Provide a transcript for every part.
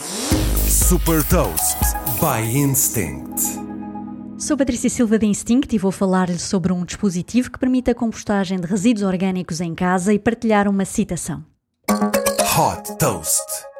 Super Toast by Instinct. Sou Patrícia Silva da Instinct e vou falar-lhe sobre um dispositivo que permite a compostagem de resíduos orgânicos em casa e partilhar uma citação. Hot Toast.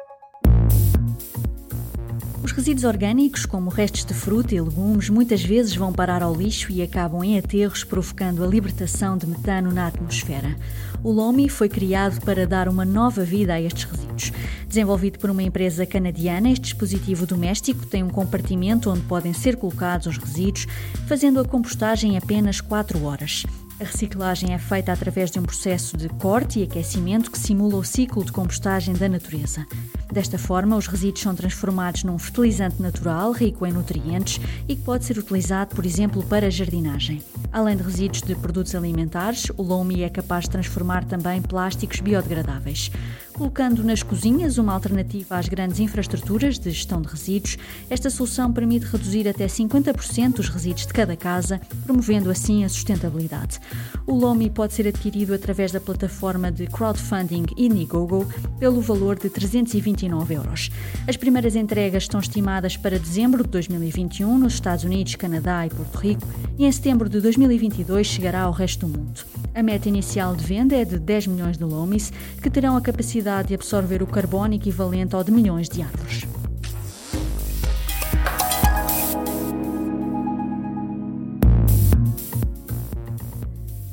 Os resíduos orgânicos, como restos de fruta e legumes, muitas vezes vão parar ao lixo e acabam em aterros, provocando a libertação de metano na atmosfera. O LOMI foi criado para dar uma nova vida a estes resíduos. Desenvolvido por uma empresa canadiana, este dispositivo doméstico tem um compartimento onde podem ser colocados os resíduos, fazendo a compostagem em apenas 4 horas. A reciclagem é feita através de um processo de corte e aquecimento que simula o ciclo de compostagem da natureza. Desta forma, os resíduos são transformados num fertilizante natural rico em nutrientes e que pode ser utilizado, por exemplo, para jardinagem. Além de resíduos de produtos alimentares, o Lomi é capaz de transformar também plásticos biodegradáveis. Colocando nas cozinhas uma alternativa às grandes infraestruturas de gestão de resíduos, esta solução permite reduzir até 50% os resíduos de cada casa, promovendo assim a sustentabilidade. O Lomi pode ser adquirido através da plataforma de crowdfunding Indiegogo pelo valor de 329 euros. As primeiras entregas estão estimadas para dezembro de 2021 nos Estados Unidos, Canadá e Porto Rico e em setembro de 2022 chegará ao resto do mundo. A meta inicial de venda é de 10 milhões de lomis, que terão a capacidade de absorver o carbono equivalente ao de milhões de árvores.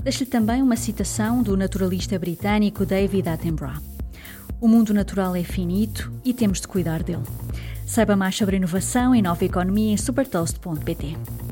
Deixo-lhe também uma citação do naturalista britânico David Attenborough. O mundo natural é finito e temos de cuidar dele. Saiba mais sobre inovação e nova economia em supertoast.pt.